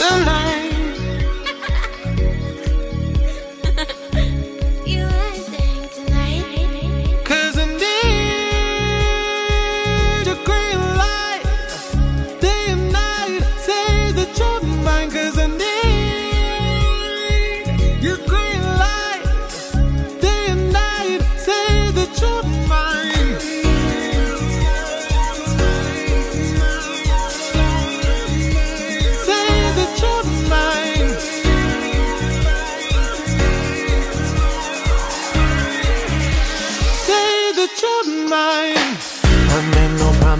tonight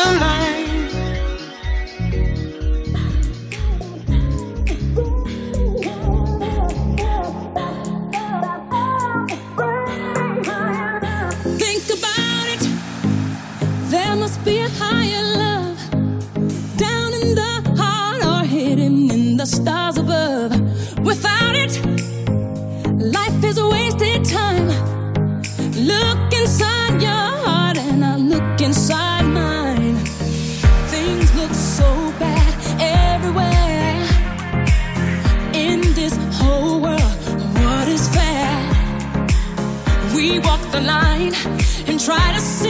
Think about it. There must be a higher love down in the heart or hidden in the stars above. Without it, life is a wasted time. Look inside your line and try to see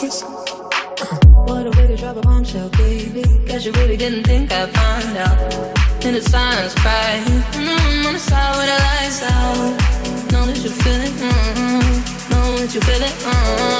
kiss. What a way to drop a bombshell, baby. Cause you really didn't think I'd find out. In the silence, crying. Mm-hmm, on the side where the lights out. Know that you feel it. Mm-hmm. Know that you feel it. Mm-hmm.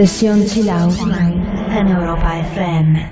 Sesión Chill Out en Europa FM.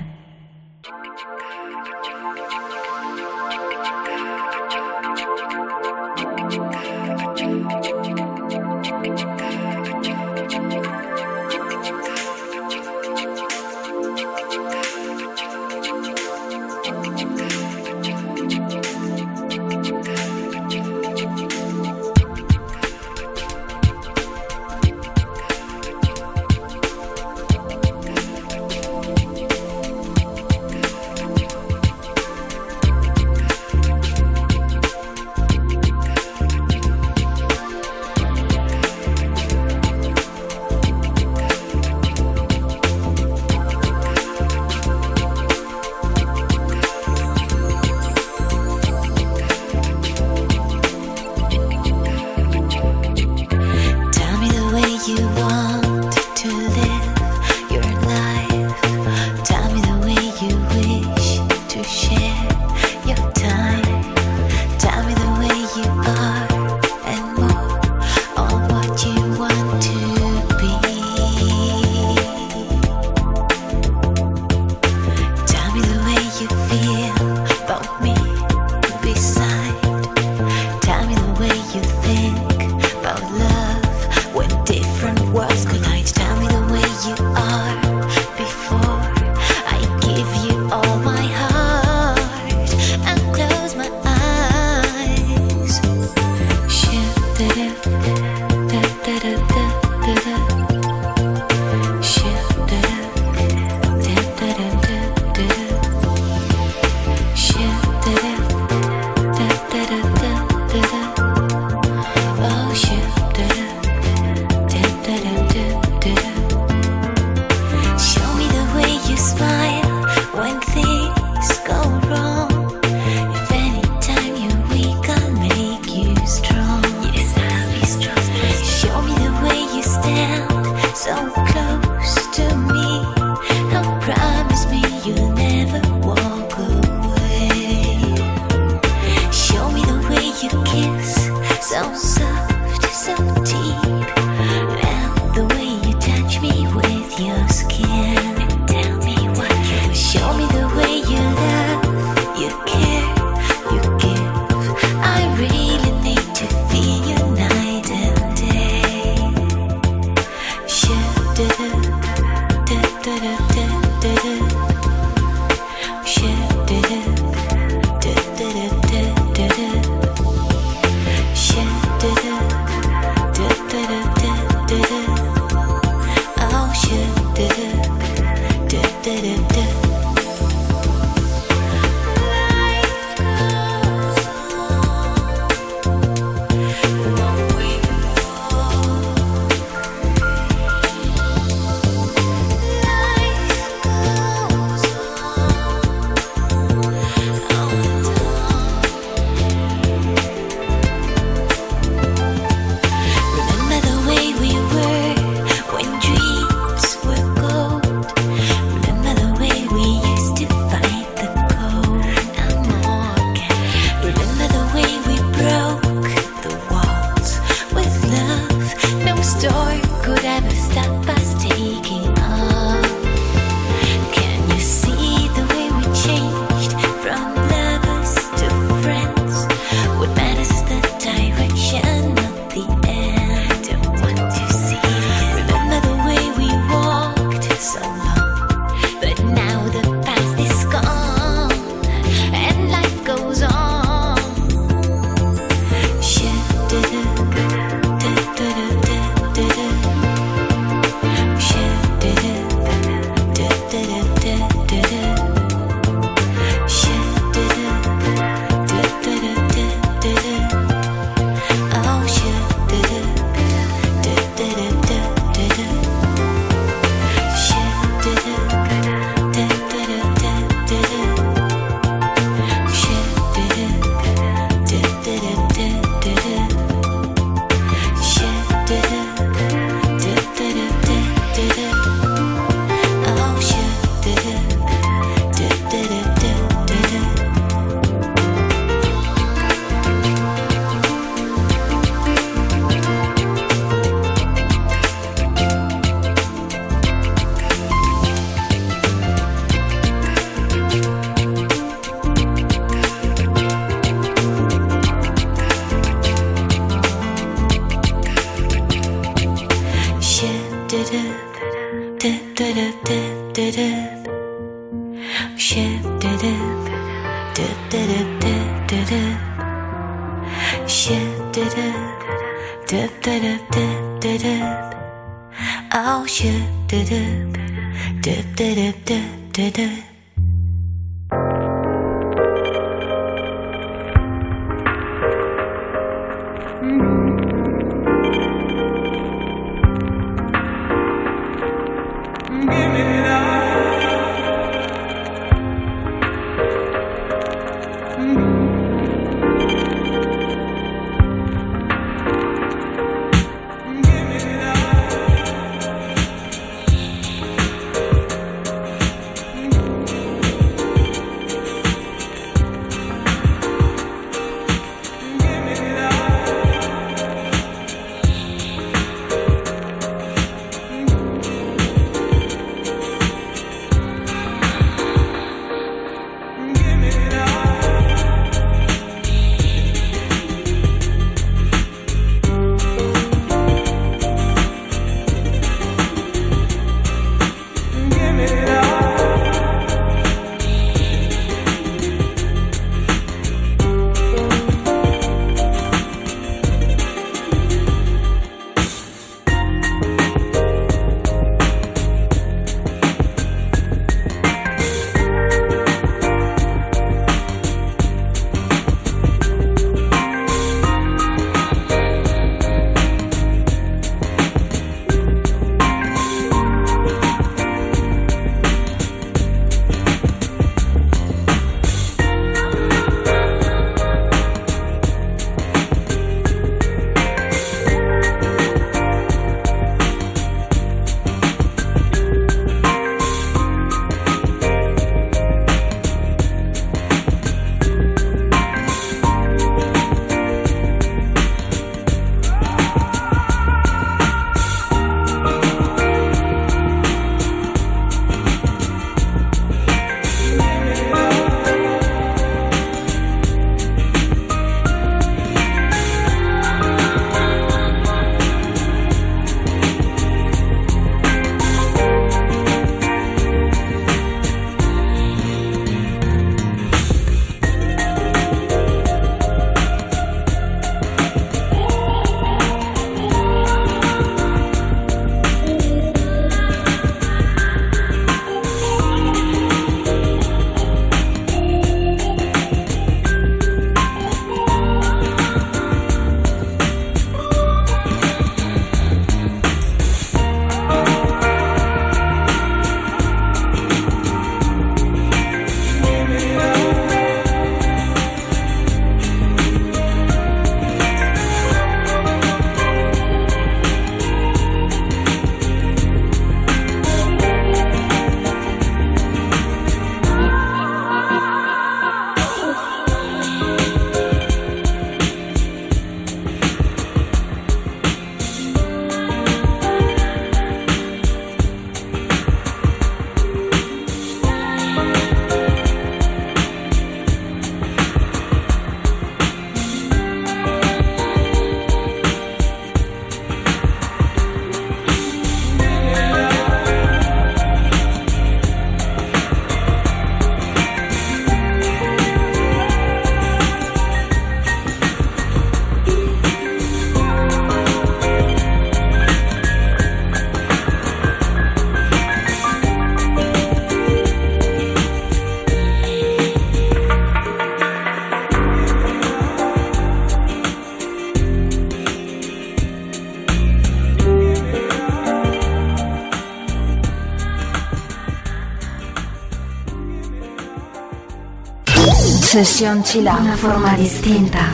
Sesión Chila, una forma distinta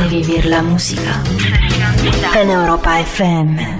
de vivir la música en Europa FM.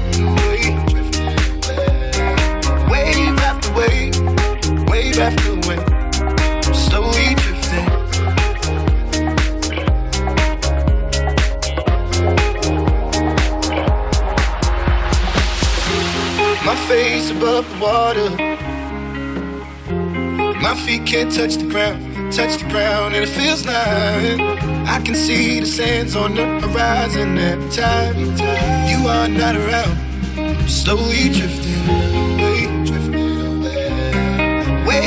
wave after wave, slowly drifting. My face above the water. My feet can't touch the ground, touch the ground, and it feels like I can see the sands on the horizon every time you are not around. I'm slowly drifting away, away.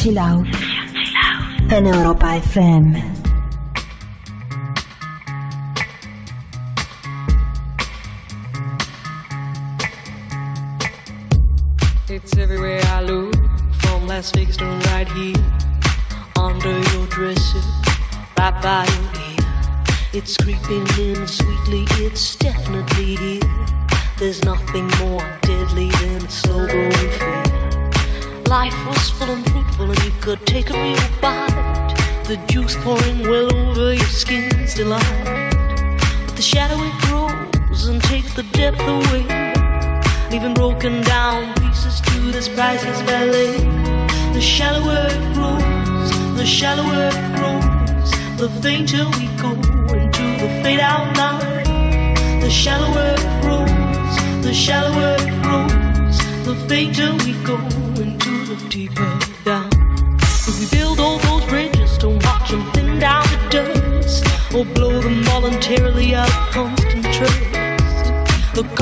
Chill Out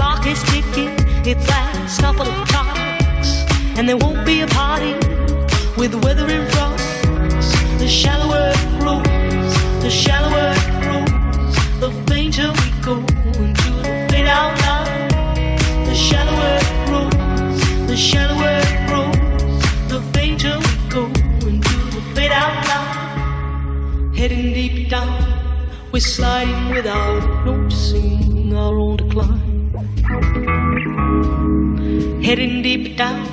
clock is ticking, its last couple of clocks, and there won't be a party with the weather in front. The shallower it grows, the shallower it grows, the fainter we go into the fade out line. The shallower it grows, the shallower it grows, the fainter we go into the fade out line. Heading deep down, we're sliding without noticing our own decline. Heading deep down,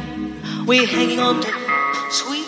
we're hanging on to sweet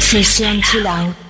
FM, Sesión Chill Out.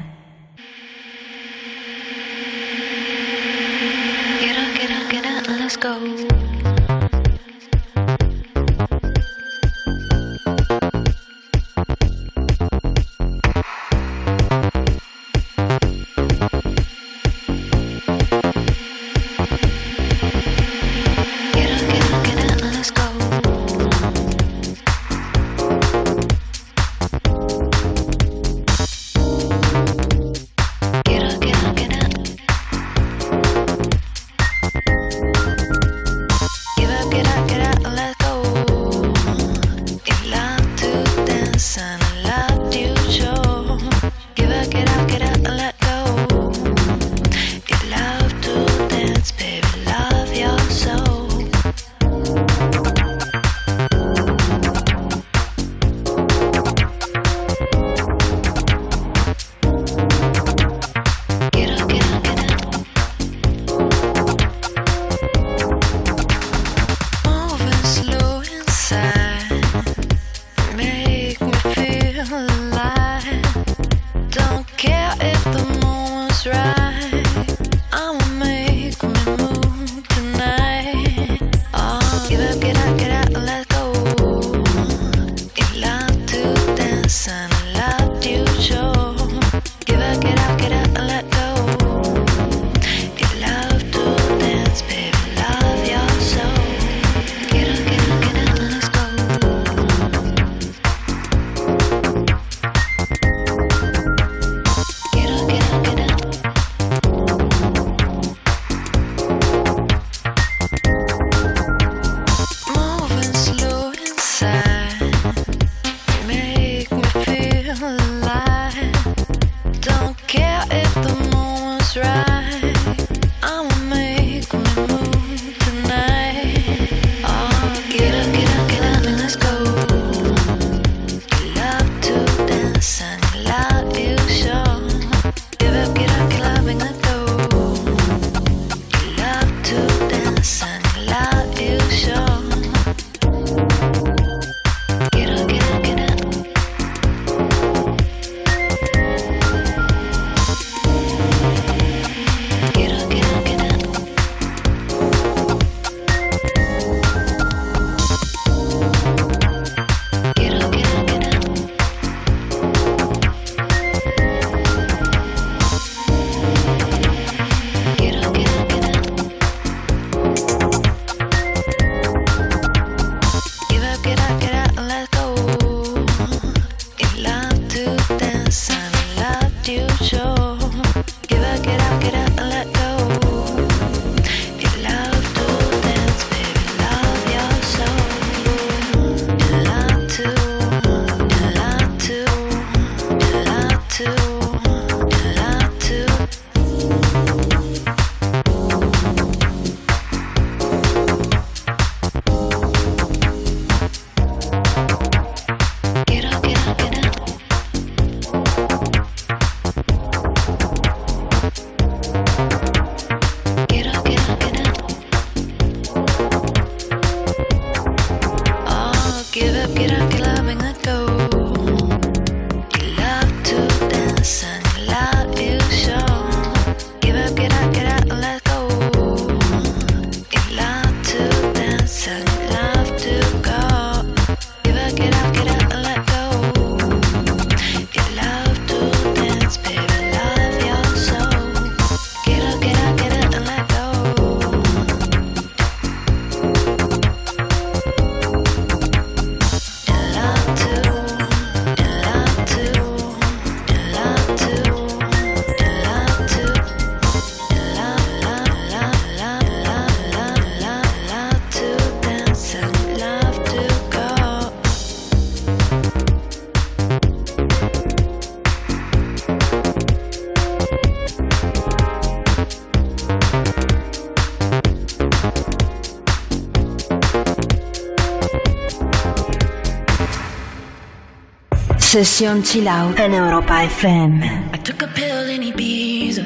Sesión Chill Out en Europa FM. I took a pill in Ibiza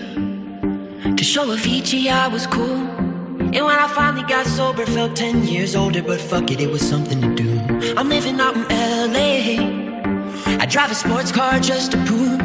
to show Avicii I was cool. And when I finally got sober, felt 10 years older, but fuck it, it was something to do. I'm living out in LA. I drive a sports car just to prove I'm a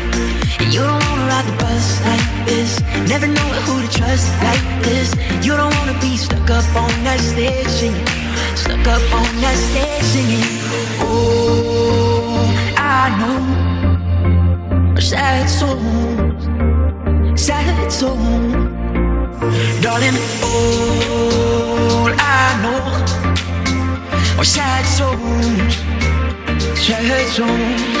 You don't wanna ride the bus like this. Never know who to trust like this. You don't wanna be stuck up on that stage singing. Stuck up on that stage singing. Oh, I know sad soul, sad soul. Darling, all I know are sad souls, sad souls.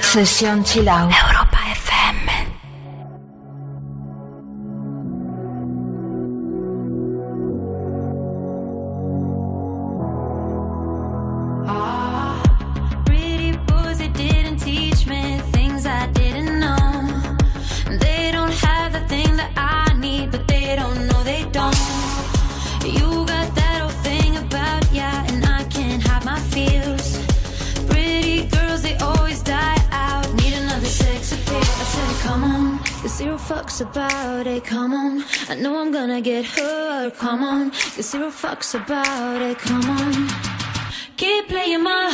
Sesión chill fucks about it. Come on. Keep playing my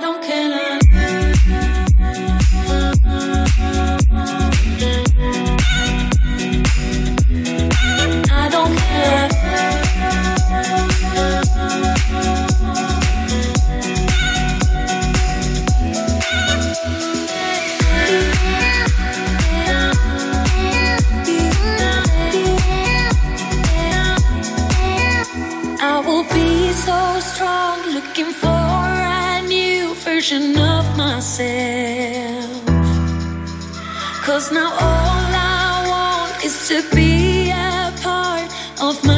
don't care. version of myself. Cause now all I want is to be a part of my.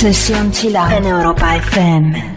Session Chill Out en Europa FM.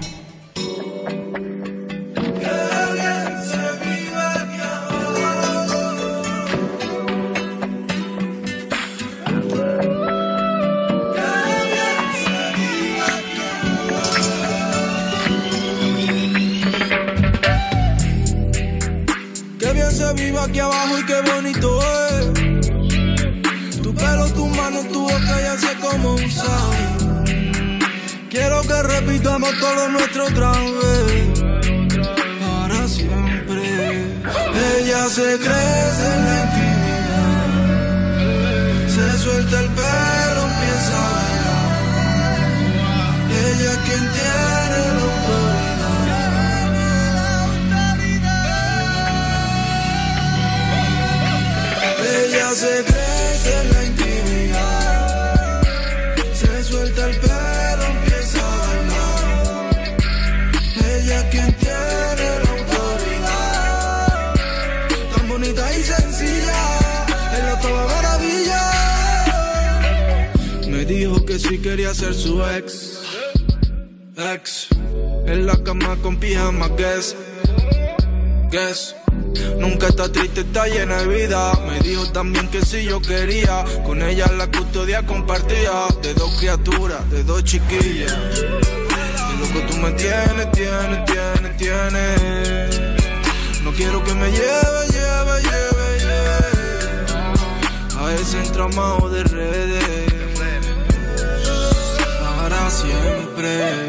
llena de vida. Me dijo también que si yo quería, con ella la custodia compartía. De dos criaturas, de dos chiquillas. Y lo que tú me tienes, tienes, tienes, tienes. No quiero que me lleve, lleve, lleve, lleve. A ese entramado de redes. Para siempre.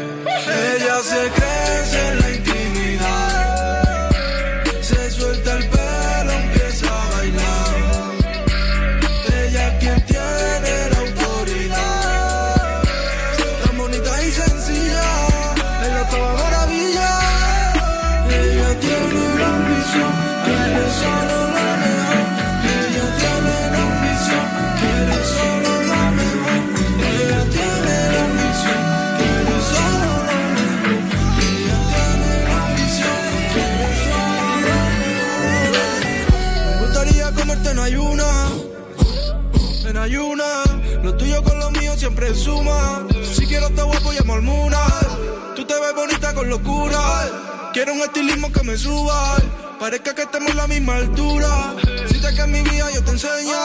estilismo que me suba. Parezca que estamos en la misma altura. Si te que en mi vida yo te enseño.